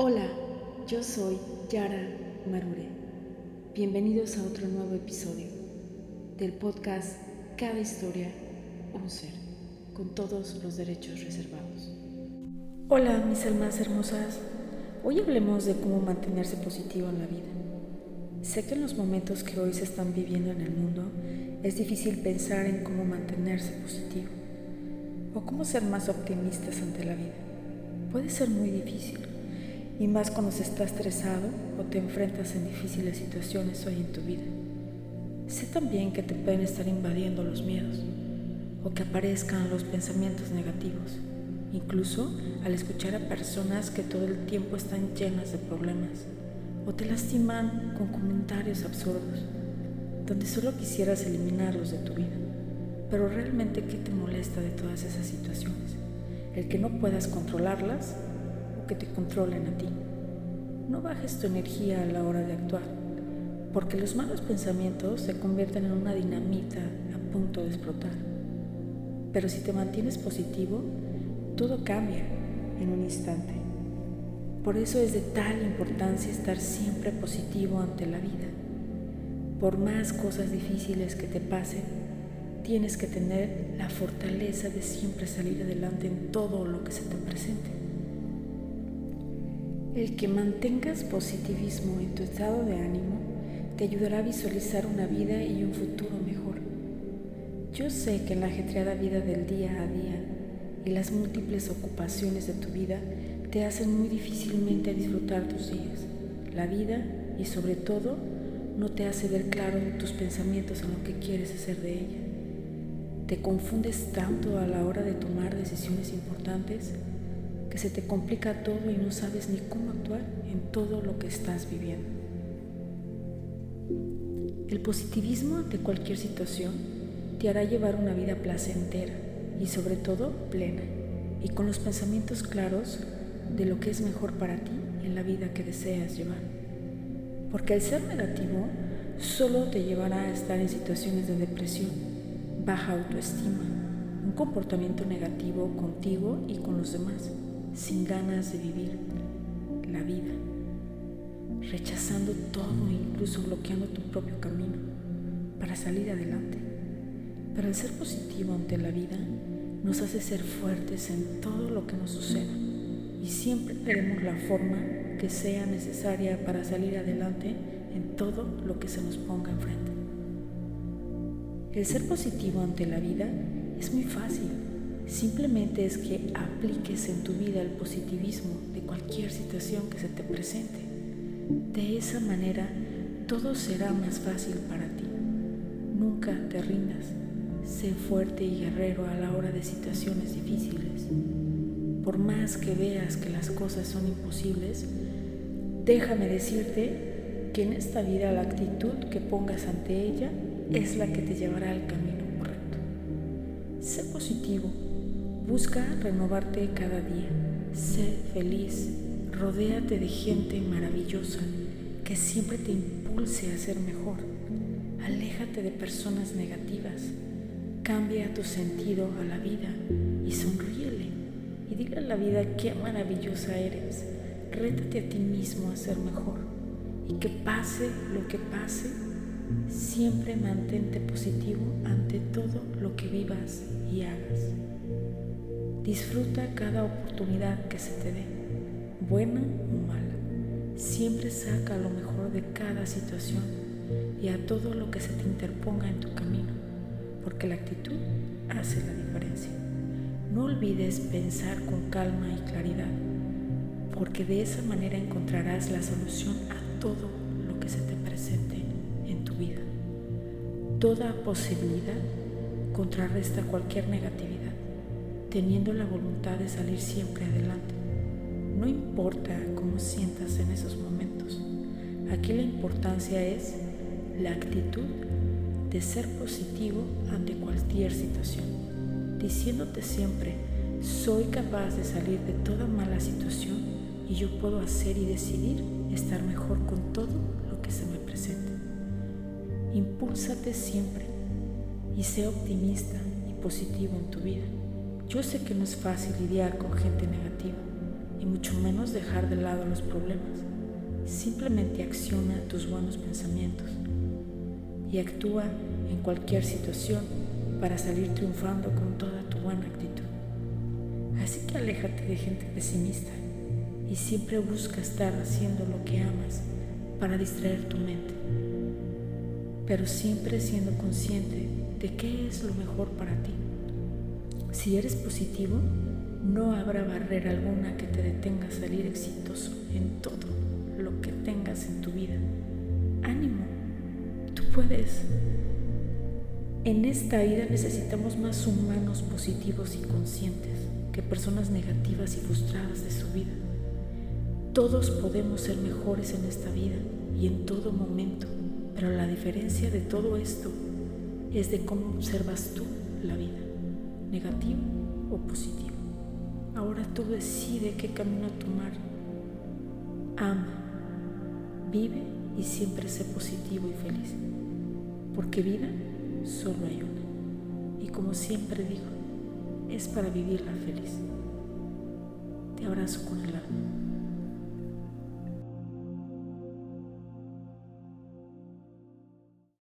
Hola, yo soy Yara Marure. Bienvenidos a otro nuevo episodio del podcast Cada historia, un ser, con todos los derechos reservados. Hola, mis almas hermosas. Hoy hablemos de cómo mantenerse positivo en la vida. Sé que en los momentos que hoy se están viviendo en el mundo es difícil pensar en cómo mantenerse positivo o cómo ser más optimistas ante la vida. Puede ser muy difícil y más cuando se está estresado o te enfrentas en difíciles situaciones hoy en tu vida. Sé también que te pueden estar invadiendo los miedos o que aparezcan los pensamientos negativos, incluso al escuchar a personas que todo el tiempo están llenas de problemas o te lastiman con comentarios absurdos, donde solo quisieras eliminarlos de tu vida. Pero realmente, ¿qué te molesta de todas esas situaciones? El que no puedas controlarlas que te controlen a ti. No bajes tu energía a la hora de actuar, porque los malos pensamientos se convierten en una dinamita a punto de explotar. Pero si te mantienes positivo, todo cambia en un instante. Por eso es de tal importancia estar siempre positivo ante la vida. Por más cosas difíciles que te pasen, tienes que tener la fortaleza de siempre salir adelante en todo lo que se te presente. El que mantengas positivismo en tu estado de ánimo te ayudará a visualizar una vida y un futuro mejor. Yo sé que en la ajetreada vida del día a día y las múltiples ocupaciones de tu vida te hacen muy difícilmente disfrutar tus días, la vida y sobre todo no te hace ver claro tus pensamientos en lo que quieres hacer de ella. Te confundes tanto a la hora de tomar decisiones importantes se te complica todo y no sabes ni cómo actuar en todo lo que estás viviendo. El positivismo ante cualquier situación te hará llevar una vida placentera y sobre todo plena y con los pensamientos claros de lo que es mejor para ti en la vida que deseas llevar. Porque el ser negativo solo te llevará a estar en situaciones de depresión, baja autoestima, un comportamiento negativo contigo y con los demás sin ganas de vivir la vida, rechazando todo, incluso bloqueando tu propio camino para salir adelante. Pero el ser positivo ante la vida nos hace ser fuertes en todo lo que nos suceda y siempre veremos la forma que sea necesaria para salir adelante en todo lo que se nos ponga enfrente. El ser positivo ante la vida es muy fácil Simplemente es que apliques en tu vida el positivismo de cualquier situación que se te presente. De esa manera todo será más fácil para ti. Nunca te rindas. Sé fuerte y guerrero a la hora de situaciones difíciles. Por más que veas que las cosas son imposibles, déjame decirte que en esta vida la actitud que pongas ante ella es la que te llevará al camino correcto. Sé positivo Busca renovarte cada día. Sé feliz. Rodéate de gente maravillosa que siempre te impulse a ser mejor. Aléjate de personas negativas. Cambia tu sentido a la vida y sonríele. Y dile a la vida qué maravillosa eres. Rétate a ti mismo a ser mejor. Y que pase lo que pase, siempre mantente positivo ante todo lo que vivas y hagas. Disfruta cada oportunidad que se te dé, buena o mala. Siempre saca lo mejor de cada situación y a todo lo que se te interponga en tu camino, porque la actitud hace la diferencia. No olvides pensar con calma y claridad, porque de esa manera encontrarás la solución a todo lo que se te presente en tu vida. Toda posibilidad contrarresta cualquier negatividad teniendo la voluntad de salir siempre adelante. No importa cómo sientas en esos momentos. Aquí la importancia es la actitud de ser positivo ante cualquier situación, diciéndote siempre, soy capaz de salir de toda mala situación y yo puedo hacer y decidir estar mejor con todo lo que se me presente. Impúlsate siempre y sé optimista y positivo en tu vida. Yo sé que no es fácil lidiar con gente negativa, y mucho menos dejar de lado los problemas. Simplemente acciona tus buenos pensamientos y actúa en cualquier situación para salir triunfando con toda tu buena actitud. Así que aléjate de gente pesimista y siempre busca estar haciendo lo que amas para distraer tu mente, pero siempre siendo consciente de qué es lo mejor para ti. Si eres positivo, no habrá barrera alguna que te detenga a salir exitoso en todo lo que tengas en tu vida. Ánimo, tú puedes. En esta vida necesitamos más humanos positivos y conscientes que personas negativas y frustradas de su vida. Todos podemos ser mejores en esta vida y en todo momento, pero la diferencia de todo esto es de cómo observas tú la vida, negativo o positivo. Ahora tú decide qué camino tomar. Ama, vive y siempre sé positivo y feliz, porque vida solo hay una. Y como siempre digo, es para vivirla feliz. Te abrazo con el alma.